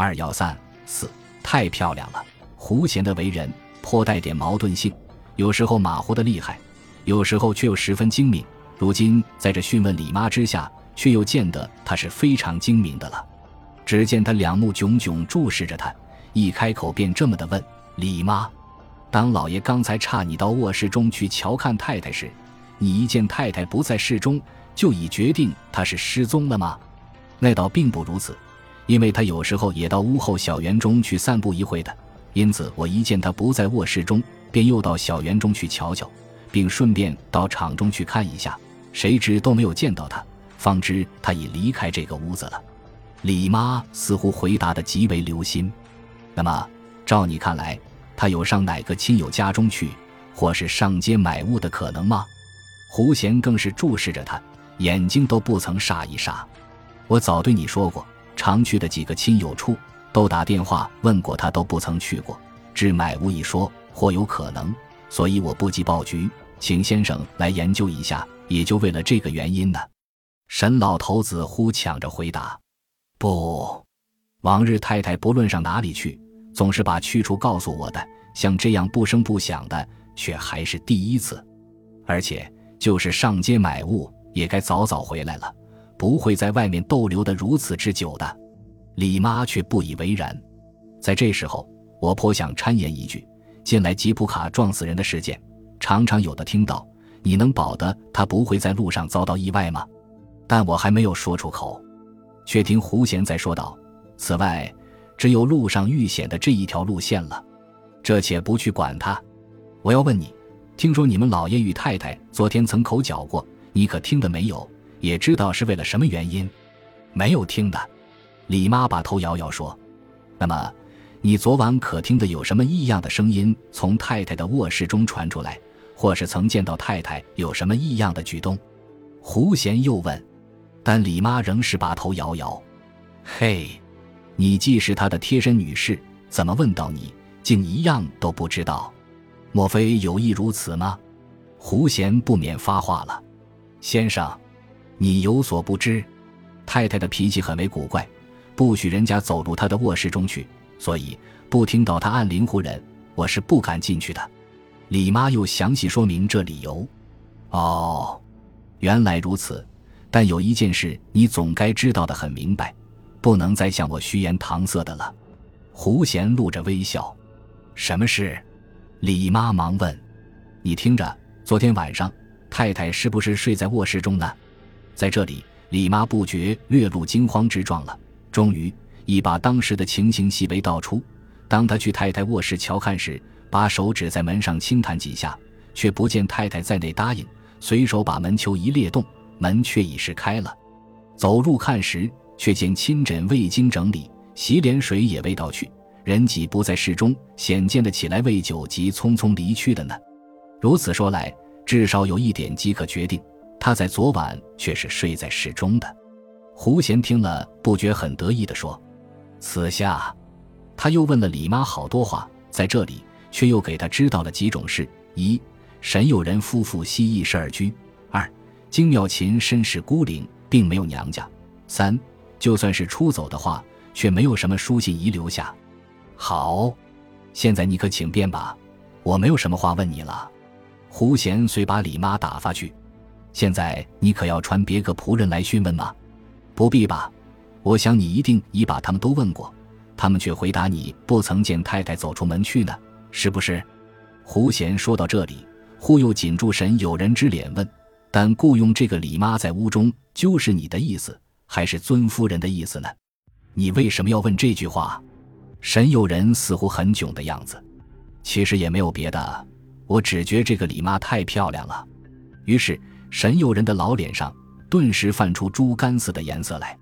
二幺三四，太漂亮了。胡贤的为人颇带点矛盾性，有时候马虎的厉害，有时候却又十分精明。如今在这讯问李妈之下，却又见得他是非常精明的了。只见他两目炯炯注视着他，一开口便这么的问：“李妈，当老爷刚才差你到卧室中去瞧看太太时，你一见太太不在室中，就已决定她是失踪了吗？”那倒并不如此，因为他有时候也到屋后小园中去散步一会的。因此，我一见他不在卧室中，便又到小园中去瞧瞧，并顺便到场中去看一下。谁知都没有见到他，方知他已离开这个屋子了。李妈似乎回答的极为留心。那么，照你看来，他有上哪个亲友家中去，或是上街买物的可能吗？胡贤更是注视着他，眼睛都不曾眨一眨。我早对你说过，常去的几个亲友处，都打电话问过他，都不曾去过。至买物一说，或有可能，所以我不急报局，请先生来研究一下，也就为了这个原因呢。沈老头子忽抢着回答。不，往日太太不论上哪里去，总是把去处告诉我的。像这样不声不响的，却还是第一次。而且就是上街买物，也该早早回来了，不会在外面逗留的如此之久的。李妈却不以为然。在这时候，我颇想掺言一句：近来吉普卡撞死人的事件，常常有的听到。你能保得他不会在路上遭到意外吗？但我还没有说出口。却听胡贤在说道：“此外，只有路上遇险的这一条路线了。这且不去管他。我要问你，听说你们老爷与太太昨天曾口角过，你可听得没有？也知道是为了什么原因？没有听的。”李妈把头摇摇说：“那么，你昨晚可听得有什么异样的声音从太太的卧室中传出来，或是曾见到太太有什么异样的举动？”胡贤又问。但李妈仍是把头摇摇。嘿，你既是她的贴身女士，怎么问到你，竟一样都不知道？莫非有意如此吗？胡贤不免发话了：“先生，你有所不知，太太的脾气很为古怪，不许人家走入她的卧室中去，所以不听到她按铃呼人，我是不敢进去的。”李妈又详细说明这理由。哦，原来如此。但有一件事，你总该知道的很明白，不能再向我虚言搪塞的了。胡贤露着微笑：“什么事？”李妈忙问：“你听着，昨天晚上太太是不是睡在卧室中呢？”在这里，李妈不觉略露惊慌之状了。终于，已把当时的情形细微道出。当他去太太卧室瞧看时，把手指在门上轻弹几下，却不见太太在内答应，随手把门球一裂动。门却已是开了，走入看时，却见亲枕未经整理，洗脸水也未倒去，人己不在室中，显见的起来未久即匆匆离去的呢。如此说来，至少有一点即可决定，他在昨晚却是睡在室中的。胡贤听了，不觉很得意地说：“此下。”他又问了李妈好多话，在这里却又给他知道了几种事：一，沈有仁夫妇悉异世而居；二。金妙琴身世孤零，并没有娘家。三，就算是出走的话，却没有什么书信遗留下。好，现在你可请便吧，我没有什么话问你了。胡贤遂把李妈打发去。现在你可要传别个仆人来询问吗？不必吧，我想你一定已把他们都问过，他们却回答你不曾见太太走出门去呢，是不是？胡贤说到这里，忽又紧住沈友人之脸问。但雇佣这个李妈在屋中，就是你的意思，还是尊夫人的意思呢？你为什么要问这句话？沈友人似乎很囧的样子。其实也没有别的，我只觉这个李妈太漂亮了。于是沈有人的老脸上顿时泛出猪肝似的颜色来。